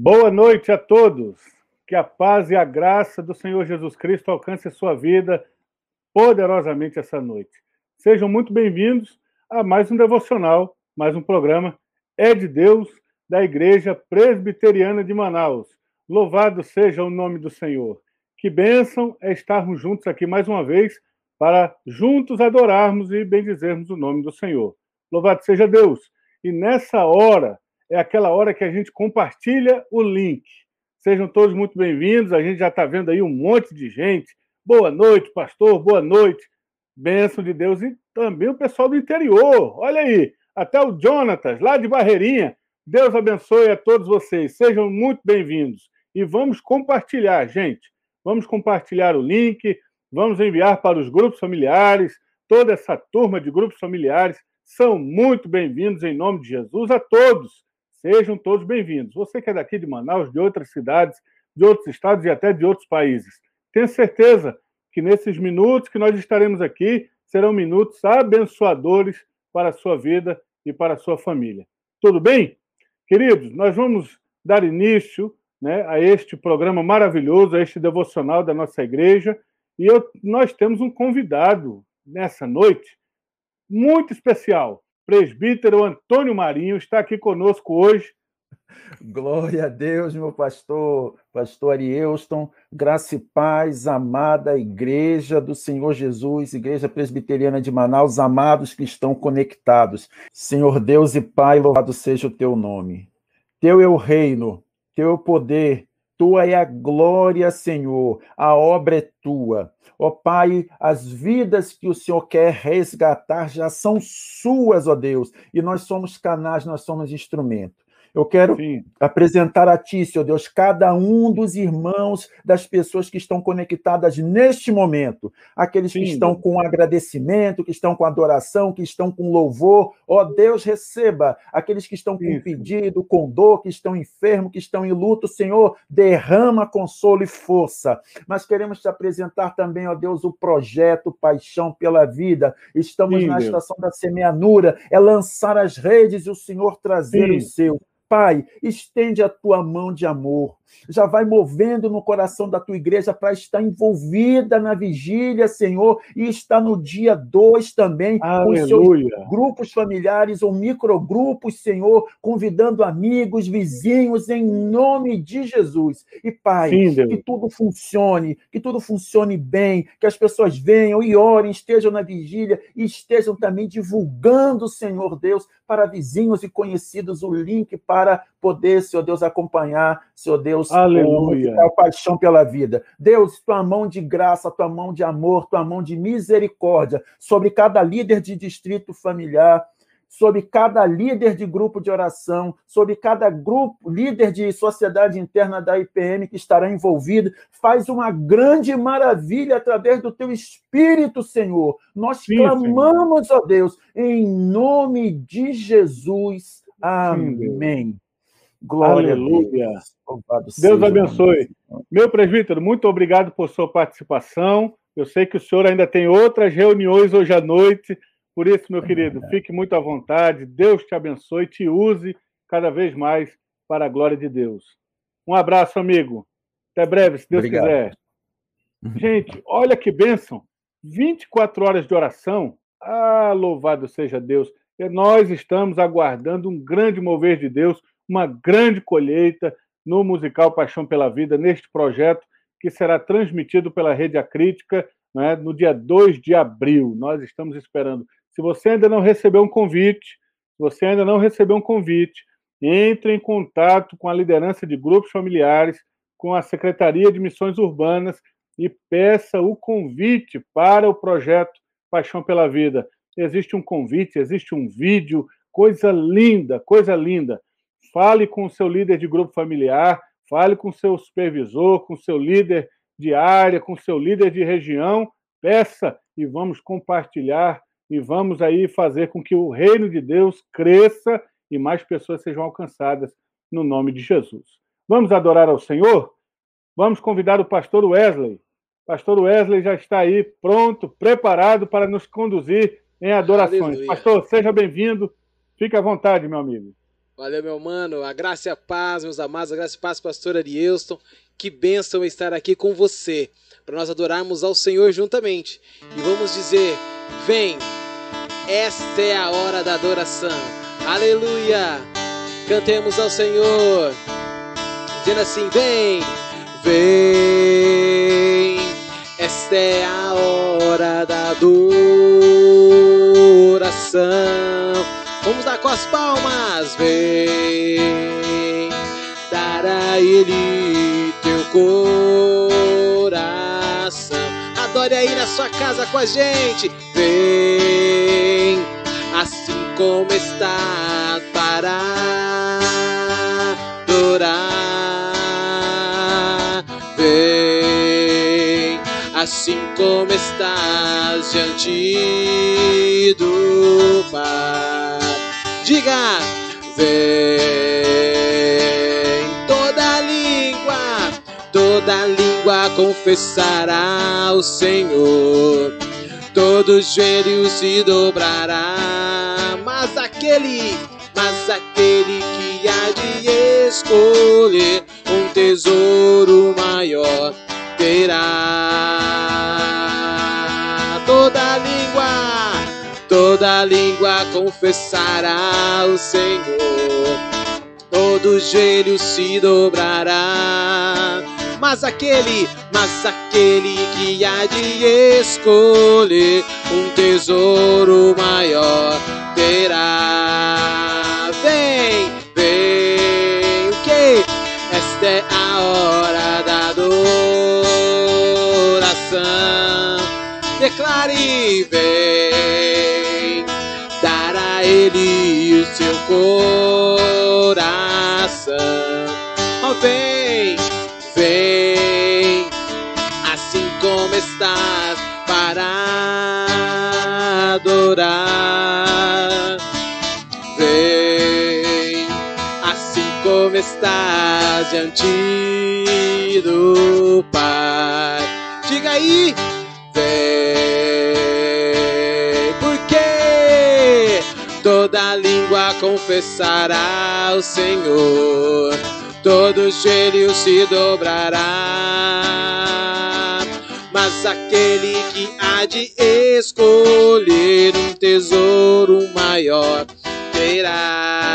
Boa noite a todos. Que a paz e a graça do Senhor Jesus Cristo alcance a sua vida poderosamente essa noite. Sejam muito bem-vindos a mais um devocional, mais um programa É de Deus da Igreja Presbiteriana de Manaus. Louvado seja o nome do Senhor. Que bênção é estarmos juntos aqui mais uma vez para juntos adorarmos e bendizermos o nome do Senhor. Louvado seja Deus. E nessa hora, é aquela hora que a gente compartilha o link. Sejam todos muito bem-vindos. A gente já está vendo aí um monte de gente. Boa noite, pastor. Boa noite. Bênção de Deus. E também o pessoal do interior. Olha aí, até o Jonatas, lá de Barreirinha. Deus abençoe a todos vocês. Sejam muito bem-vindos. E vamos compartilhar, gente. Vamos compartilhar o link, vamos enviar para os grupos familiares. Toda essa turma de grupos familiares são muito bem-vindos em nome de Jesus a todos. Sejam todos bem-vindos. Você que é daqui de Manaus, de outras cidades, de outros estados e até de outros países. Tenho certeza que nesses minutos que nós estaremos aqui serão minutos abençoadores para a sua vida e para a sua família. Tudo bem? Queridos, nós vamos dar início né, a este programa maravilhoso, a este devocional da nossa igreja. E eu, nós temos um convidado nessa noite muito especial. Presbítero Antônio Marinho está aqui conosco hoje. Glória a Deus, meu pastor, pastor Arielston, graça e paz, amada igreja do Senhor Jesus, igreja presbiteriana de Manaus, amados que estão conectados. Senhor Deus e Pai, louvado seja o teu nome. Teu é o reino, teu é o poder, tua é a glória, Senhor, a obra é tua. Ó Pai, as vidas que o Senhor quer resgatar já são suas, ó Deus, e nós somos canais, nós somos instrumento. Eu quero Sim. apresentar a Ti, Senhor Deus, cada um dos irmãos, das pessoas que estão conectadas neste momento, aqueles Sim, que estão com agradecimento, que estão com adoração, que estão com louvor. Ó Deus, receba aqueles que estão com Isso. pedido, com dor, que estão enfermos, que estão em luto. Senhor, derrama consolo e força. Mas queremos te apresentar também, ó Deus, o projeto Paixão pela Vida. Estamos Sim, na Deus. estação da semeanura, é lançar as redes e o Senhor trazer o seu. Pai, estende a tua mão de amor já vai movendo no coração da tua igreja para estar envolvida na vigília, Senhor, e estar no dia 2 também Aleluia. com seus grupos familiares ou microgrupos, Senhor, convidando amigos, vizinhos, em nome de Jesus. E, Pai, Sim, que tudo funcione, que tudo funcione bem, que as pessoas venham e orem, estejam na vigília e estejam também divulgando, Senhor Deus, para vizinhos e conhecidos o link para poder, Senhor Deus, acompanhar, Senhor Deus, Aleluia. a paixão pela vida. Deus, tua mão de graça, tua mão de amor, tua mão de misericórdia sobre cada líder de distrito familiar, sobre cada líder de grupo de oração, sobre cada grupo, líder de sociedade interna da IPM que estará envolvido. Faz uma grande maravilha através do teu Espírito, Senhor. Nós Sim, clamamos, Senhor. ó Deus, em nome de Jesus. Amém. Sim, Glória Aleluia. Deus, Deus abençoe. Meu presbítero, muito obrigado por sua participação. Eu sei que o senhor ainda tem outras reuniões hoje à noite. Por isso, meu querido, fique muito à vontade. Deus te abençoe, te use cada vez mais para a glória de Deus. Um abraço, amigo. Até breve, se Deus obrigado. quiser. Gente, olha que bênção. 24 horas de oração. Ah, louvado seja Deus. E nós estamos aguardando um grande mover de Deus uma grande colheita no musical Paixão pela Vida, neste projeto que será transmitido pela Rede Acrítica né, no dia 2 de abril. Nós estamos esperando. Se você ainda não recebeu um convite, se você ainda não recebeu um convite, entre em contato com a liderança de grupos familiares, com a Secretaria de Missões Urbanas e peça o convite para o projeto Paixão pela Vida. Existe um convite, existe um vídeo, coisa linda, coisa linda. Fale com o seu líder de grupo familiar, fale com o seu supervisor, com o seu líder de área, com o seu líder de região, peça e vamos compartilhar e vamos aí fazer com que o reino de Deus cresça e mais pessoas sejam alcançadas no nome de Jesus. Vamos adorar ao Senhor? Vamos convidar o pastor Wesley. Pastor Wesley já está aí pronto, preparado para nos conduzir em adorações. Aleluia. Pastor, seja bem-vindo. Fique à vontade, meu amigo. Valeu, meu mano. A graça e a paz, meus amados. A graça e a paz, pastor Arielston. Que bênção estar aqui com você, para nós adorarmos ao Senhor juntamente. E vamos dizer: Vem, esta é a hora da adoração. Aleluia! Cantemos ao Senhor, dizendo assim: Vem, vem, esta é a hora da adoração. Com as palmas. Vem dar a Ele teu coração. Adore aí na sua casa com a gente. Vem assim como está para adorar. Vem assim como estás diante do Pai. Diga, vem toda língua, toda língua confessará o Senhor. Todo joelho se dobrará, mas aquele, mas aquele que há de escolher um tesouro maior terá toda língua toda língua confessará o Senhor, todo joelho se dobrará. Mas aquele, mas aquele que há de escolher um tesouro maior terá. Vem, vem, o que? Esta é a hora da adoração. Declare, vem seu coração. Oh, vem, vem, assim como estás para adorar. Vem, assim como estás diante do Pai. Diga aí, toda língua confessará o Senhor, todo joelho se dobrará. Mas aquele que há de escolher um tesouro maior terá.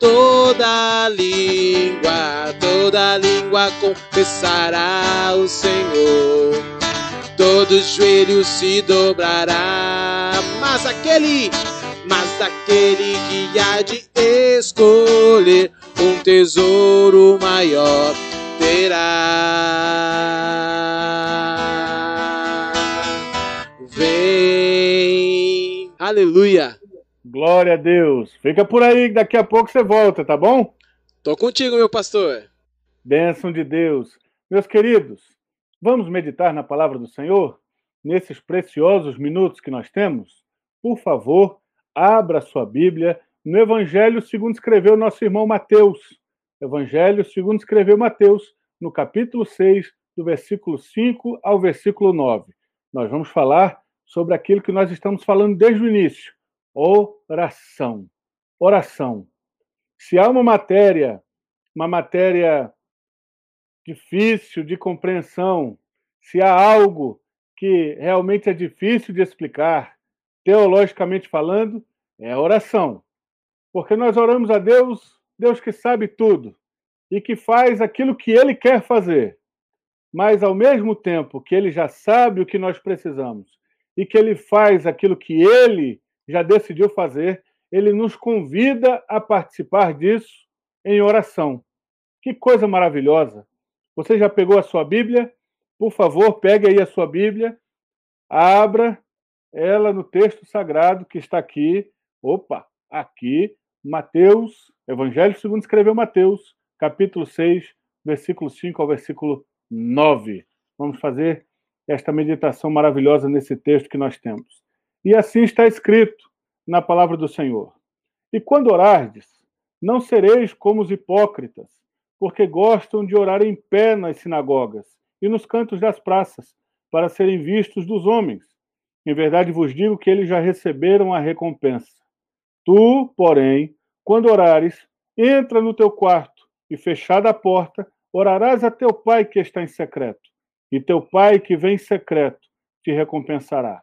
Toda língua, toda língua confessará o Senhor todo joelho se dobrará. Mas aquele, mas aquele que há de escolher um tesouro maior terá. Vem, aleluia. Glória a Deus. Fica por aí, daqui a pouco você volta, tá bom? Tô contigo, meu pastor. Bênção de Deus. Meus queridos, Vamos meditar na palavra do Senhor nesses preciosos minutos que nós temos? Por favor, abra sua Bíblia no Evangelho segundo escreveu nosso irmão Mateus. Evangelho segundo escreveu Mateus, no capítulo 6, do versículo 5 ao versículo 9. Nós vamos falar sobre aquilo que nós estamos falando desde o início: oração. Oração. Se há uma matéria, uma matéria difícil de compreensão, se há algo que realmente é difícil de explicar, teologicamente falando, é a oração. Porque nós oramos a Deus, Deus que sabe tudo e que faz aquilo que ele quer fazer. Mas ao mesmo tempo que ele já sabe o que nós precisamos e que ele faz aquilo que ele já decidiu fazer, ele nos convida a participar disso em oração. Que coisa maravilhosa! Você já pegou a sua Bíblia? Por favor, pegue aí a sua Bíblia, abra ela no texto sagrado que está aqui. Opa, aqui, Mateus, Evangelho segundo escreveu Mateus, capítulo 6, versículo 5 ao versículo 9. Vamos fazer esta meditação maravilhosa nesse texto que nós temos. E assim está escrito na palavra do Senhor. E quando orardes, não sereis como os hipócritas, porque gostam de orar em pé nas sinagogas e nos cantos das praças, para serem vistos dos homens. Em verdade vos digo que eles já receberam a recompensa. Tu, porém, Quando orares, entra no teu quarto e, fechada a porta, orarás a teu pai que está em secreto, e teu pai que vem em secreto te recompensará.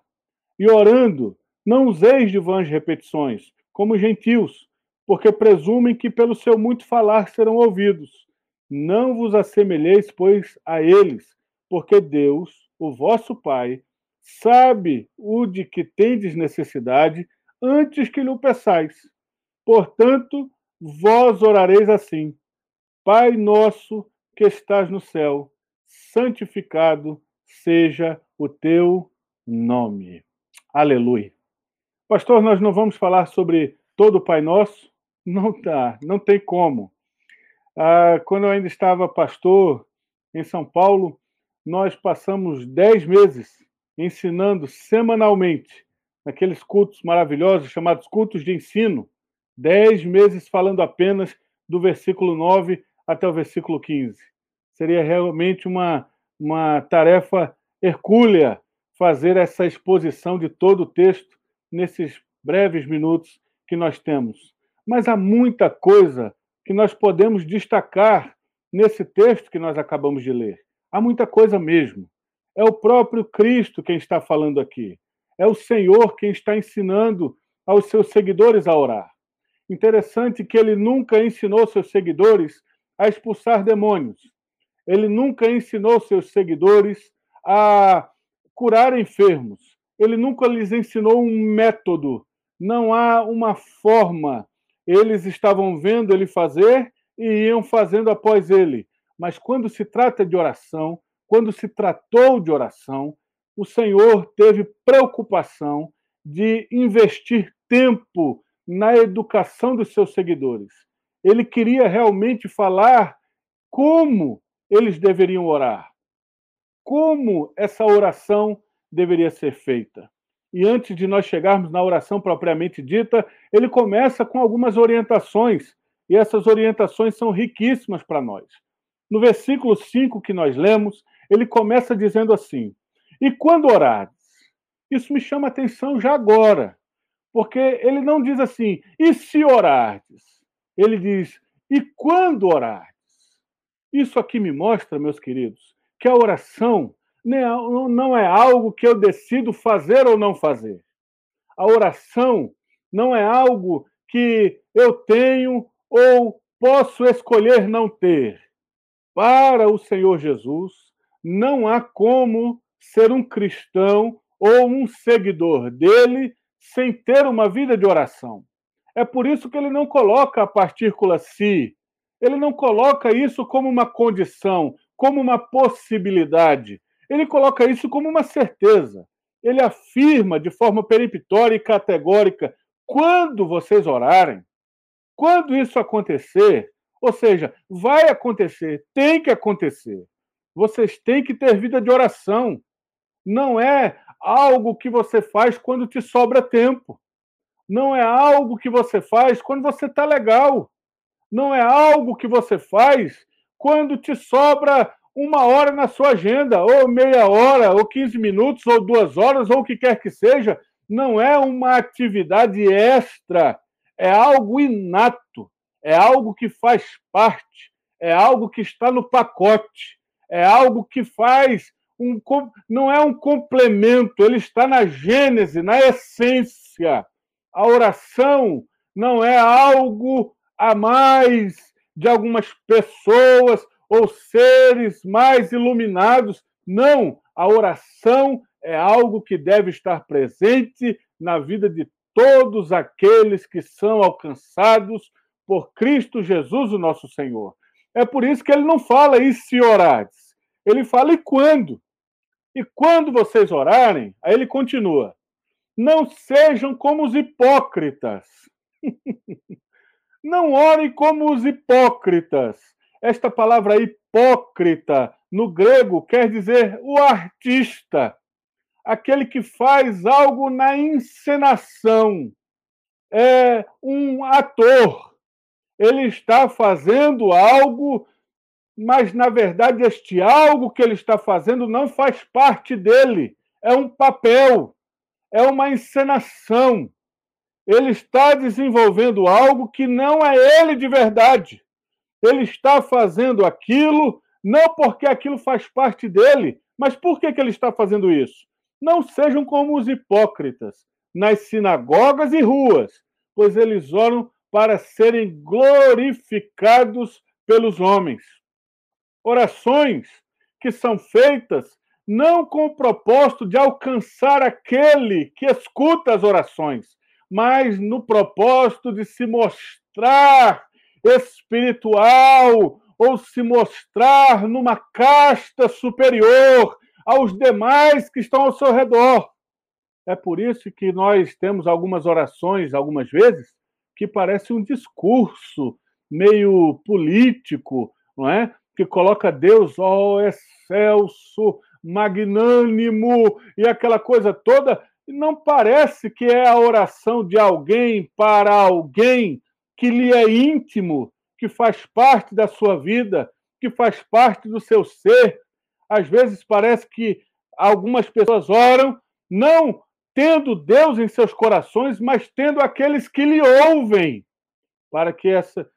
E orando, não useis de vãs repetições, como gentios, porque presumem que pelo seu muito falar serão ouvidos. Não vos assemelheis, pois, a eles, porque Deus, o vosso Pai, sabe o de que tendes necessidade antes que lhe peçais. Portanto, vós orareis assim: Pai nosso que estás no céu, santificado seja o teu nome. Aleluia. Pastor, nós não vamos falar sobre todo o Pai Nosso? Não dá, não tem como. Ah, quando eu ainda estava pastor em São Paulo, nós passamos dez meses ensinando semanalmente, naqueles cultos maravilhosos chamados cultos de ensino, dez meses falando apenas do versículo 9 até o versículo 15. Seria realmente uma, uma tarefa hercúlea fazer essa exposição de todo o texto nesses breves minutos que nós temos. Mas há muita coisa que nós podemos destacar nesse texto que nós acabamos de ler. Há muita coisa mesmo. É o próprio Cristo quem está falando aqui. É o Senhor quem está ensinando aos seus seguidores a orar. Interessante que ele nunca ensinou seus seguidores a expulsar demônios. Ele nunca ensinou seus seguidores a curar enfermos. Ele nunca lhes ensinou um método. Não há uma forma. Eles estavam vendo ele fazer e iam fazendo após ele. Mas quando se trata de oração, quando se tratou de oração, o Senhor teve preocupação de investir tempo na educação dos seus seguidores. Ele queria realmente falar como eles deveriam orar, como essa oração deveria ser feita. E antes de nós chegarmos na oração propriamente dita, ele começa com algumas orientações, e essas orientações são riquíssimas para nós. No versículo 5 que nós lemos, ele começa dizendo assim: E quando orares? Isso me chama atenção já agora, porque ele não diz assim, e se orardes? Ele diz, e quando orardes? Isso aqui me mostra, meus queridos, que a oração não é algo que eu decido fazer ou não fazer. A oração não é algo que eu tenho ou posso escolher não ter. Para o Senhor Jesus, não há como ser um cristão ou um seguidor dele sem ter uma vida de oração. É por isso que ele não coloca a partícula se, ele não coloca isso como uma condição, como uma possibilidade. Ele coloca isso como uma certeza. Ele afirma de forma peremptória e categórica: quando vocês orarem, quando isso acontecer, ou seja, vai acontecer, tem que acontecer. Vocês têm que ter vida de oração. Não é algo que você faz quando te sobra tempo. Não é algo que você faz quando você está legal. Não é algo que você faz quando te sobra uma hora na sua agenda, ou meia hora, ou 15 minutos, ou duas horas, ou o que quer que seja. Não é uma atividade extra. É algo inato é algo que faz parte, é algo que está no pacote, é algo que faz um não é um complemento, ele está na gênese, na essência. A oração não é algo a mais de algumas pessoas ou seres mais iluminados. Não, a oração é algo que deve estar presente na vida de todos aqueles que são alcançados por Cristo Jesus, o nosso Senhor. É por isso que ele não fala e se orares. Ele fala e quando. E quando vocês orarem, aí ele continua: não sejam como os hipócritas. não orem como os hipócritas. Esta palavra hipócrita no grego quer dizer o artista, aquele que faz algo na encenação, é um ator ele está fazendo algo, mas na verdade este algo que ele está fazendo não faz parte dele. É um papel, é uma encenação. ele está desenvolvendo algo que não é ele de verdade. Ele está fazendo aquilo não porque aquilo faz parte dele, mas por que, que ele está fazendo isso? Não sejam como os hipócritas nas sinagogas e ruas, pois eles oram para serem glorificados pelos homens. Orações que são feitas não com o propósito de alcançar aquele que escuta as orações, mas no propósito de se mostrar espiritual ou se mostrar numa casta superior aos demais que estão ao seu redor. É por isso que nós temos algumas orações, algumas vezes, que parece um discurso meio político, não é? Que coloca Deus, ó oh, excelso, magnânimo e aquela coisa toda. Não parece que é a oração de alguém para alguém que lhe é íntimo, que faz parte da sua vida, que faz parte do seu ser. Às vezes parece que algumas pessoas oram não tendo Deus em seus corações, mas tendo aqueles que lhe ouvem, para que essa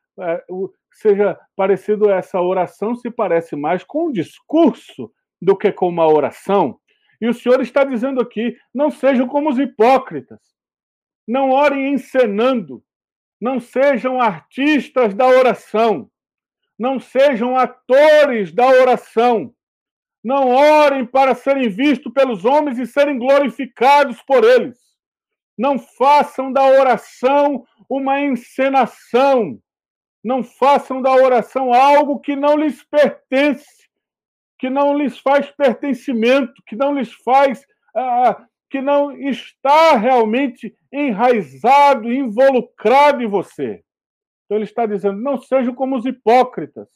seja parecido essa oração se parece mais com um discurso do que com uma oração. E o Senhor está dizendo aqui: não sejam como os hipócritas, não orem encenando, não sejam artistas da oração, não sejam atores da oração, não orem para serem vistos pelos homens e serem glorificados por eles. Não façam da oração uma encenação. Não façam da oração algo que não lhes pertence, que não lhes faz pertencimento, que não lhes faz, ah, que não está realmente enraizado, involucrado em você. Então ele está dizendo: não sejam como os hipócritas,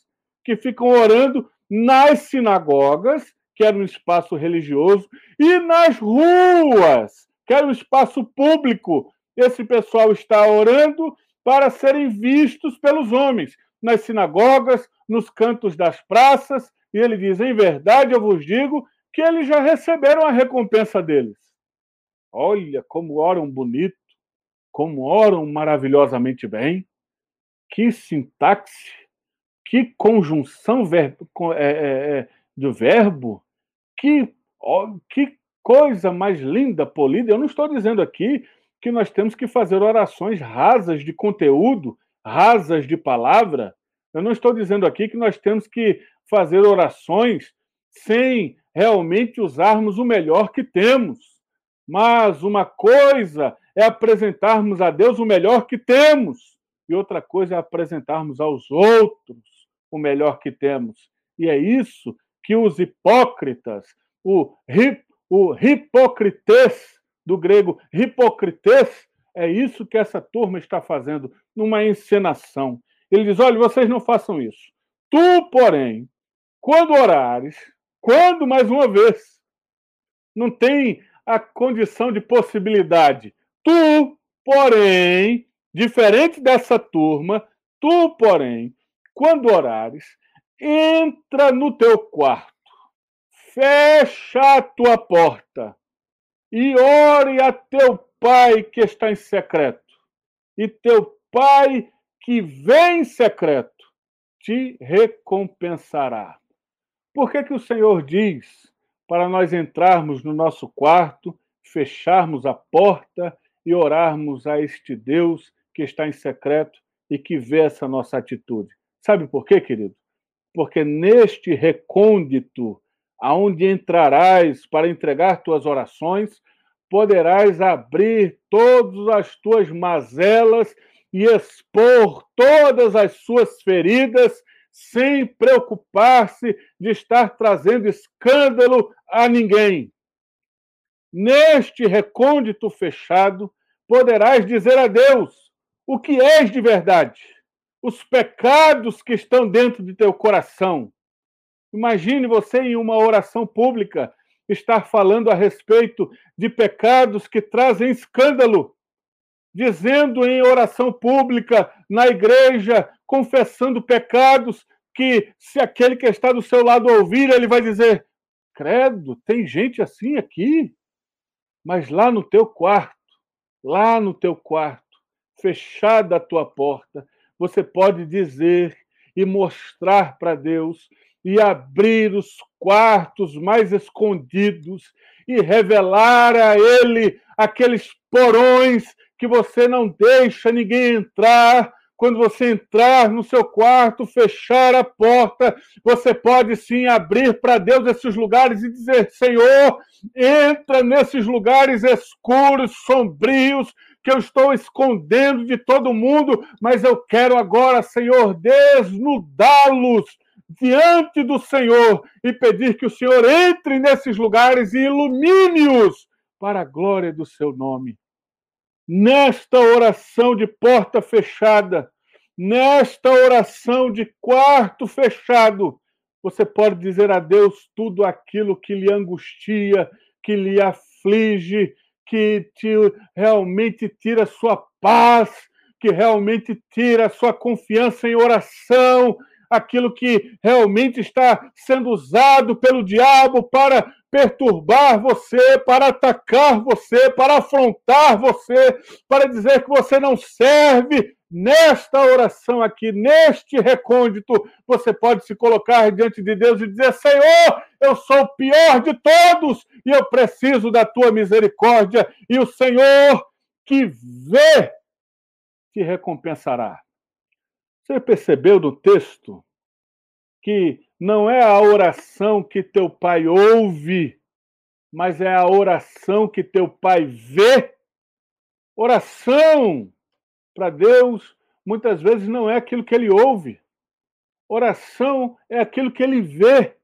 que ficam orando nas sinagogas, que era um espaço religioso, e nas ruas, que era um espaço público. Esse pessoal está orando para serem vistos pelos homens, nas sinagogas, nos cantos das praças, e ele diz: em verdade eu vos digo que eles já receberam a recompensa deles. Olha como oram bonito, como oram maravilhosamente bem, que sintaxe, que conjunção ver, é, é, é, do verbo, que, que coisa mais linda, polida. Eu não estou dizendo aqui que nós temos que fazer orações rasas de conteúdo, rasas de palavra. Eu não estou dizendo aqui que nós temos que fazer orações sem realmente usarmos o melhor que temos. Mas uma coisa é apresentarmos a Deus o melhor que temos, e outra coisa é apresentarmos aos outros o melhor que temos. E é isso que os hipócritas, o, hip, o hipocrites, do grego hipocrites, é isso que essa turma está fazendo, numa encenação. Ele diz: olha, vocês não façam isso. Tu, porém, quando orares, quando, mais uma vez, não tem a condição de possibilidade. Tu, porém, diferente dessa turma, tu, porém, quando orares, entra no teu quarto, fecha a tua porta e ore a teu pai que está em secreto. E teu pai que vem em secreto te recompensará. Por que, que o Senhor diz para nós entrarmos no nosso quarto, fecharmos a porta e orarmos a este Deus que está em secreto e que vê essa nossa atitude? Sabe por quê, querido? Porque neste recôndito, aonde entrarás para entregar tuas orações, poderás abrir todas as tuas mazelas e expor todas as suas feridas, sem preocupar-se de estar trazendo escândalo a ninguém. Neste recôndito fechado, poderás dizer a Deus o que és de verdade os pecados que estão dentro de teu coração. Imagine você em uma oração pública estar falando a respeito de pecados que trazem escândalo, dizendo em oração pública na igreja, confessando pecados que se aquele que está do seu lado ouvir, ele vai dizer: "Credo, tem gente assim aqui". Mas lá no teu quarto, lá no teu quarto, fechada a tua porta, você pode dizer e mostrar para Deus e abrir os quartos mais escondidos e revelar a Ele aqueles porões que você não deixa ninguém entrar. Quando você entrar no seu quarto, fechar a porta, você pode sim abrir para Deus esses lugares e dizer: Senhor, entra nesses lugares escuros, sombrios, que eu estou escondendo de todo mundo, mas eu quero agora, Senhor, desnudá-los diante do Senhor e pedir que o Senhor entre nesses lugares e ilumine-os para a glória do seu nome. Nesta oração de porta fechada, nesta oração de quarto fechado, você pode dizer a Deus tudo aquilo que lhe angustia, que lhe aflige, que te, realmente tira sua paz, que realmente tira sua confiança em oração, aquilo que realmente está sendo usado pelo diabo para perturbar você, para atacar você, para afrontar você, para dizer que você não serve. Nesta oração aqui, neste recôndito, você pode se colocar diante de Deus e dizer: Senhor, eu sou o pior de todos e eu preciso da tua misericórdia. E o Senhor que vê te recompensará. Você percebeu no texto que não é a oração que teu pai ouve, mas é a oração que teu pai vê? Oração para Deus muitas vezes não é aquilo que ele ouve. Oração é aquilo que ele vê.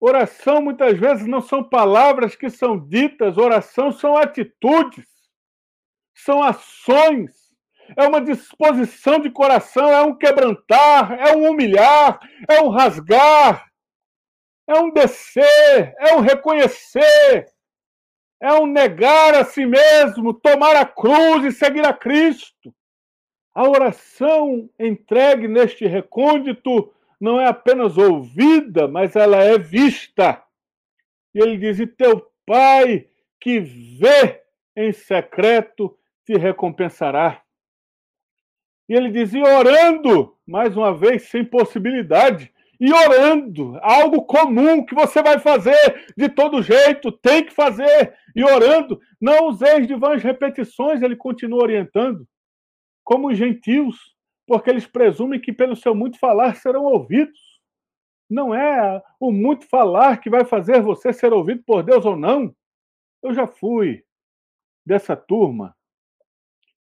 Oração muitas vezes não são palavras que são ditas, oração são atitudes, são ações é uma disposição de coração, é um quebrantar, é um humilhar, é um rasgar, é um descer, é um reconhecer, é um negar a si mesmo, tomar a cruz e seguir a Cristo. A oração entregue neste recôndito não é apenas ouvida, mas ela é vista. E ele diz: E teu Pai que vê em secreto te recompensará. E ele dizia orando, mais uma vez, sem possibilidade. E orando, algo comum que você vai fazer de todo jeito, tem que fazer. E orando, não useis de vãs repetições, ele continua orientando, como os gentios, porque eles presumem que pelo seu muito falar serão ouvidos. Não é o muito falar que vai fazer você ser ouvido por Deus ou não. Eu já fui dessa turma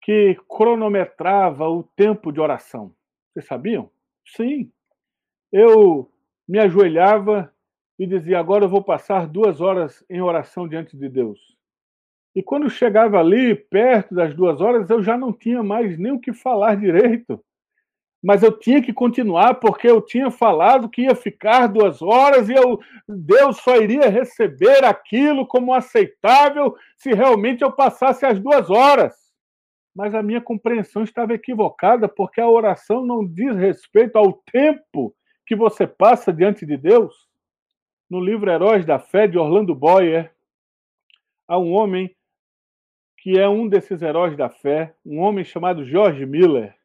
que cronometrava o tempo de oração. Vocês sabiam? Sim. Eu me ajoelhava e dizia: agora eu vou passar duas horas em oração diante de Deus. E quando chegava ali, perto das duas horas, eu já não tinha mais nem o que falar direito. Mas eu tinha que continuar, porque eu tinha falado que ia ficar duas horas e eu, Deus só iria receber aquilo como aceitável se realmente eu passasse as duas horas mas a minha compreensão estava equivocada, porque a oração não diz respeito ao tempo que você passa diante de Deus. No livro Heróis da Fé, de Orlando Boyer, há um homem que é um desses heróis da fé, um homem chamado George Miller.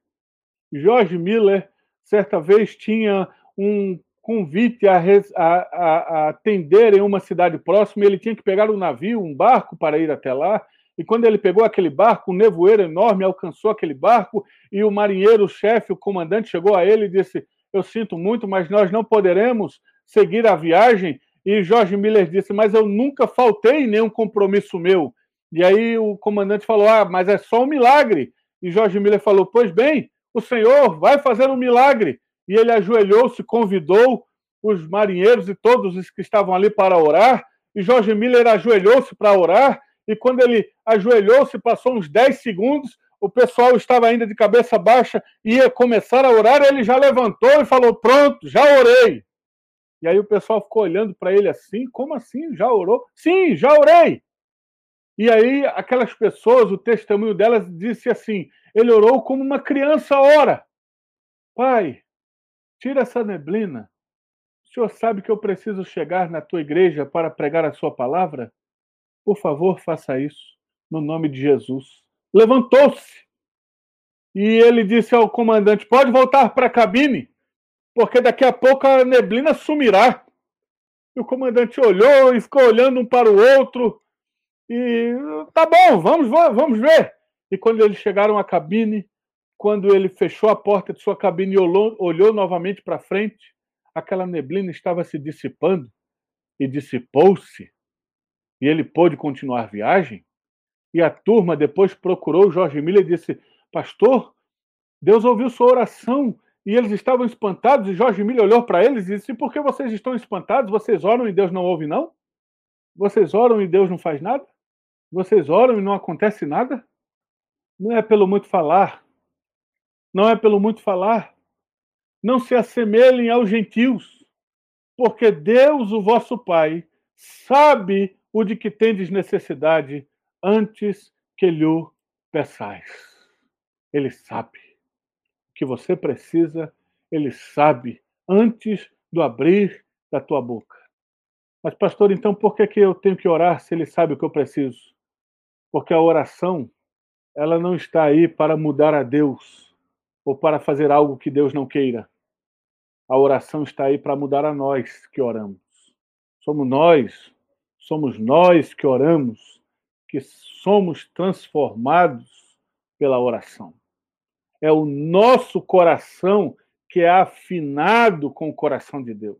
George Miller, certa vez, tinha um convite a, a, a, atender em uma cidade próxima, ele tinha que pegar um navio, um barco para ir até lá, e quando ele pegou aquele barco, um nevoeiro enorme alcançou aquele barco, e o marinheiro, o chefe, o comandante chegou a ele e disse: Eu sinto muito, mas nós não poderemos seguir a viagem. E Jorge Miller disse: Mas eu nunca faltei nenhum compromisso meu. E aí o comandante falou: Ah, mas é só um milagre. E Jorge Miller falou: Pois bem, o senhor vai fazer um milagre. E ele ajoelhou-se, convidou os marinheiros e todos os que estavam ali para orar. E Jorge Miller ajoelhou-se para orar e quando ele ajoelhou-se, passou uns 10 segundos, o pessoal estava ainda de cabeça baixa, ia começar a orar, ele já levantou e falou: Pronto, já orei. E aí o pessoal ficou olhando para ele assim: Como assim? Já orou? Sim, já orei. E aí aquelas pessoas, o testemunho delas disse assim: Ele orou como uma criança ora. Pai, tira essa neblina. O senhor sabe que eu preciso chegar na tua igreja para pregar a sua palavra? Por favor, faça isso, no nome de Jesus. Levantou-se e ele disse ao comandante: Pode voltar para a cabine, porque daqui a pouco a neblina sumirá. E o comandante olhou e ficou olhando um para o outro. E tá bom, vamos, vamos ver. E quando eles chegaram à cabine, quando ele fechou a porta de sua cabine e olhou, olhou novamente para frente, aquela neblina estava se dissipando e dissipou-se. E ele pôde continuar a viagem. E a turma depois procurou Jorge Miller e disse: Pastor, Deus ouviu sua oração e eles estavam espantados. E Jorge Miller olhou para eles e disse: Por que vocês estão espantados? Vocês oram e Deus não ouve, não? Vocês oram e Deus não faz nada? Vocês oram e não acontece nada? Não é pelo muito falar. Não é pelo muito falar. Não se assemelhem aos gentios, porque Deus, o vosso Pai, sabe o de que tendes necessidade antes que lhe peçais. Ele sabe o que você precisa, ele sabe antes do abrir da tua boca. Mas, pastor, então por que, que eu tenho que orar se ele sabe o que eu preciso? Porque a oração, ela não está aí para mudar a Deus ou para fazer algo que Deus não queira. A oração está aí para mudar a nós que oramos. Somos nós, somos nós que oramos, que somos transformados pela oração é o nosso coração que é afinado com o coração de Deus.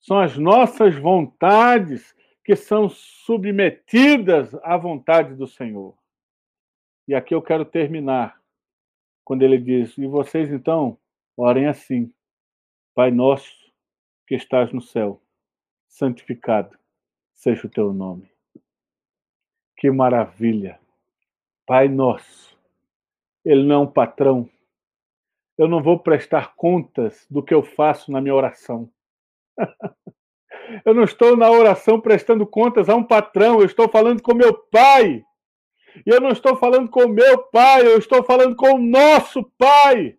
São as nossas vontades que são submetidas à vontade do Senhor. E aqui eu quero terminar, quando ele diz: E vocês então orem assim: Pai nosso que estás no céu, santificado seja o teu nome. Que maravilha! Pai nosso ele não é um patrão. Eu não vou prestar contas do que eu faço na minha oração. eu não estou na oração prestando contas a um patrão, eu estou falando com meu pai. E eu não estou falando com meu pai, eu estou falando com o nosso pai.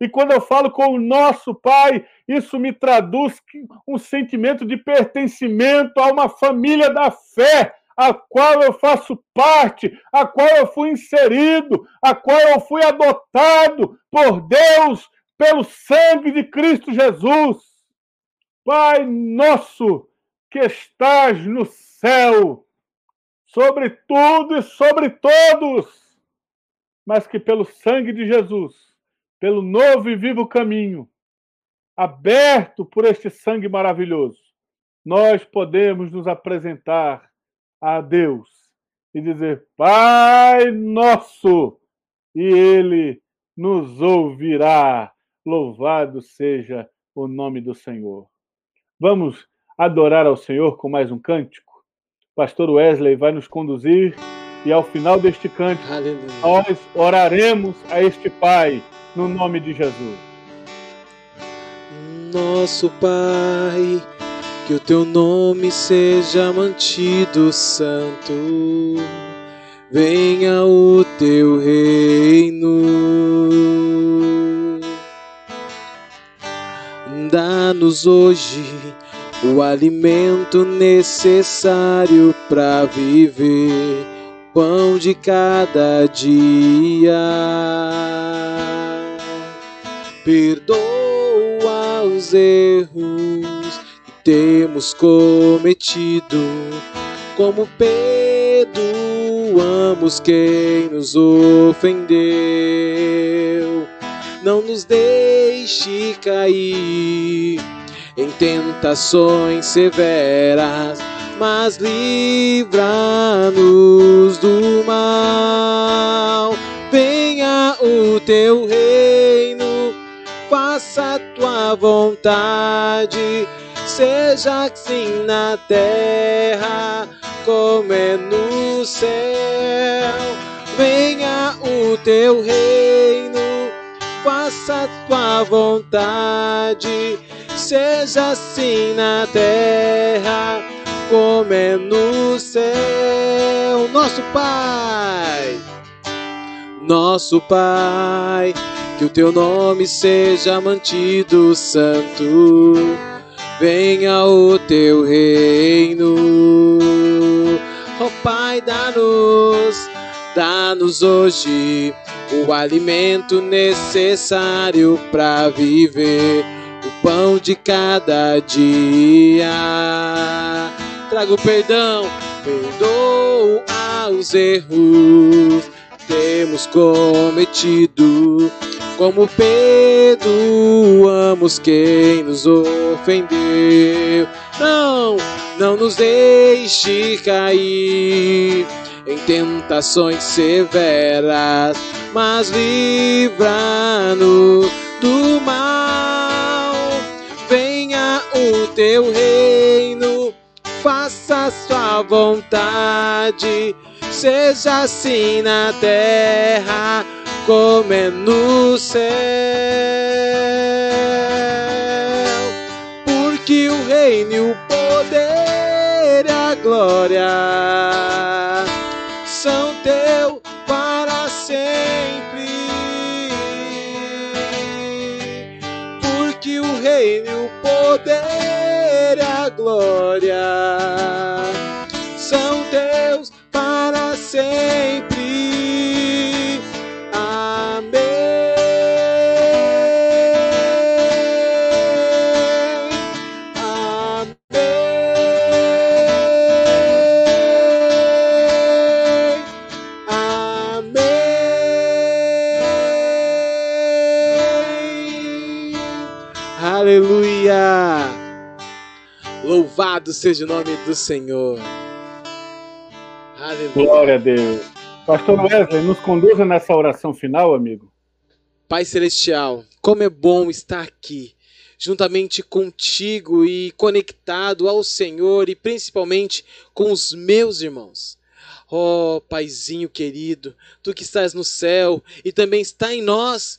E quando eu falo com o nosso pai, isso me traduz um sentimento de pertencimento a uma família da fé, a qual eu faço parte, a qual eu fui inserido, a qual eu fui adotado por Deus pelo sangue de Cristo Jesus. Pai nosso que estás no céu, sobre tudo e sobre todos, mas que pelo sangue de Jesus, pelo novo e vivo caminho, aberto por este sangue maravilhoso, nós podemos nos apresentar a Deus e dizer: Pai nosso, e Ele nos ouvirá. Louvado seja o nome do Senhor. Vamos adorar ao Senhor com mais um cântico? Pastor Wesley vai nos conduzir e ao final deste Aleluia. nós oraremos a este Pai no nome de Jesus. Nosso Pai que o teu nome seja mantido santo, venha o teu reino. Dá-nos hoje o alimento necessário para viver, pão de cada dia. Perdoa os erros temos cometido, como perdoamos quem nos ofendeu. Não nos deixe cair em tentações severas, mas livra-nos do mal. Venha o teu reino, faça a tua vontade seja assim na terra como é no céu. Venha o teu reino, faça a tua vontade, seja assim na terra como é no céu. Nosso Pai, nosso Pai, que o teu nome seja mantido santo venha o teu reino. Oh, Pai, dá-nos, dá-nos hoje o alimento necessário para viver, o pão de cada dia. Trago perdão, perdoo aos erros temos cometido. Como perdoamos quem nos ofendeu. Não, não nos deixe cair em tentações severas, mas livra-nos faça a sua vontade, seja assim na terra como é no céu. Porque o reino e o poder e a glória Aleluia. Louvado seja o nome do Senhor. Aleluia. Glória a Deus. Pastor Wesley, nos conduza nessa oração final, amigo. Pai Celestial, como é bom estar aqui, juntamente contigo e conectado ao Senhor e principalmente com os meus irmãos. Oh, Paizinho querido, tu que estás no céu e também está em nós,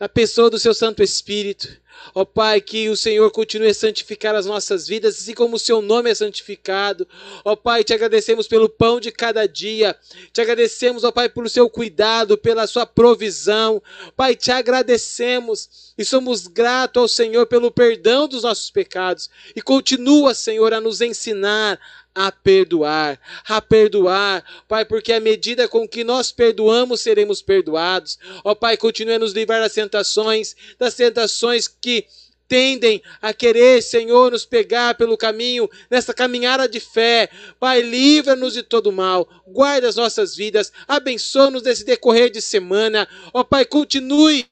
a pessoa do seu Santo Espírito. Ó Pai, que o Senhor continue a santificar as nossas vidas, assim como o seu nome é santificado. Ó Pai, te agradecemos pelo pão de cada dia. Te agradecemos, ó Pai, pelo seu cuidado, pela sua provisão. Pai, te agradecemos e somos gratos ao Senhor pelo perdão dos nossos pecados. E continua, Senhor, a nos ensinar a perdoar, a perdoar, Pai, porque à medida com que nós perdoamos, seremos perdoados. Ó Pai, continue a nos livrar das tentações, das tentações que tendem a querer, Senhor, nos pegar pelo caminho, nessa caminhada de fé. Pai, livra-nos de todo mal, guarda as nossas vidas, abençoa-nos nesse decorrer de semana. Ó Pai, continue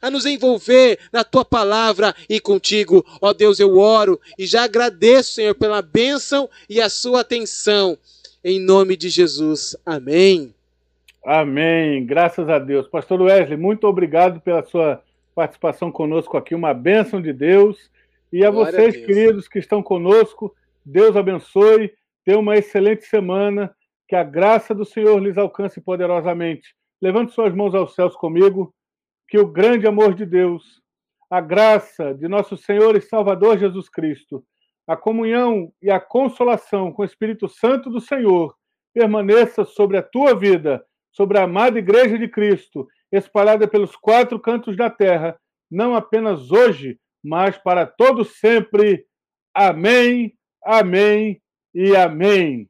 a nos envolver na tua palavra e contigo. Ó Deus, eu oro e já agradeço, Senhor, pela bênção e a sua atenção. Em nome de Jesus. Amém. Amém. Graças a Deus. Pastor Wesley, muito obrigado pela sua participação conosco aqui. Uma bênção de Deus. E a Glória vocês, a queridos, que estão conosco, Deus abençoe. Tenha uma excelente semana. Que a graça do Senhor lhes alcance poderosamente. Levante suas mãos aos céus comigo que o grande amor de Deus, a graça de nosso Senhor e Salvador Jesus Cristo, a comunhão e a consolação com o Espírito Santo do Senhor permaneça sobre a tua vida, sobre a amada Igreja de Cristo, espalhada pelos quatro cantos da terra, não apenas hoje, mas para todos sempre. Amém, amém e amém.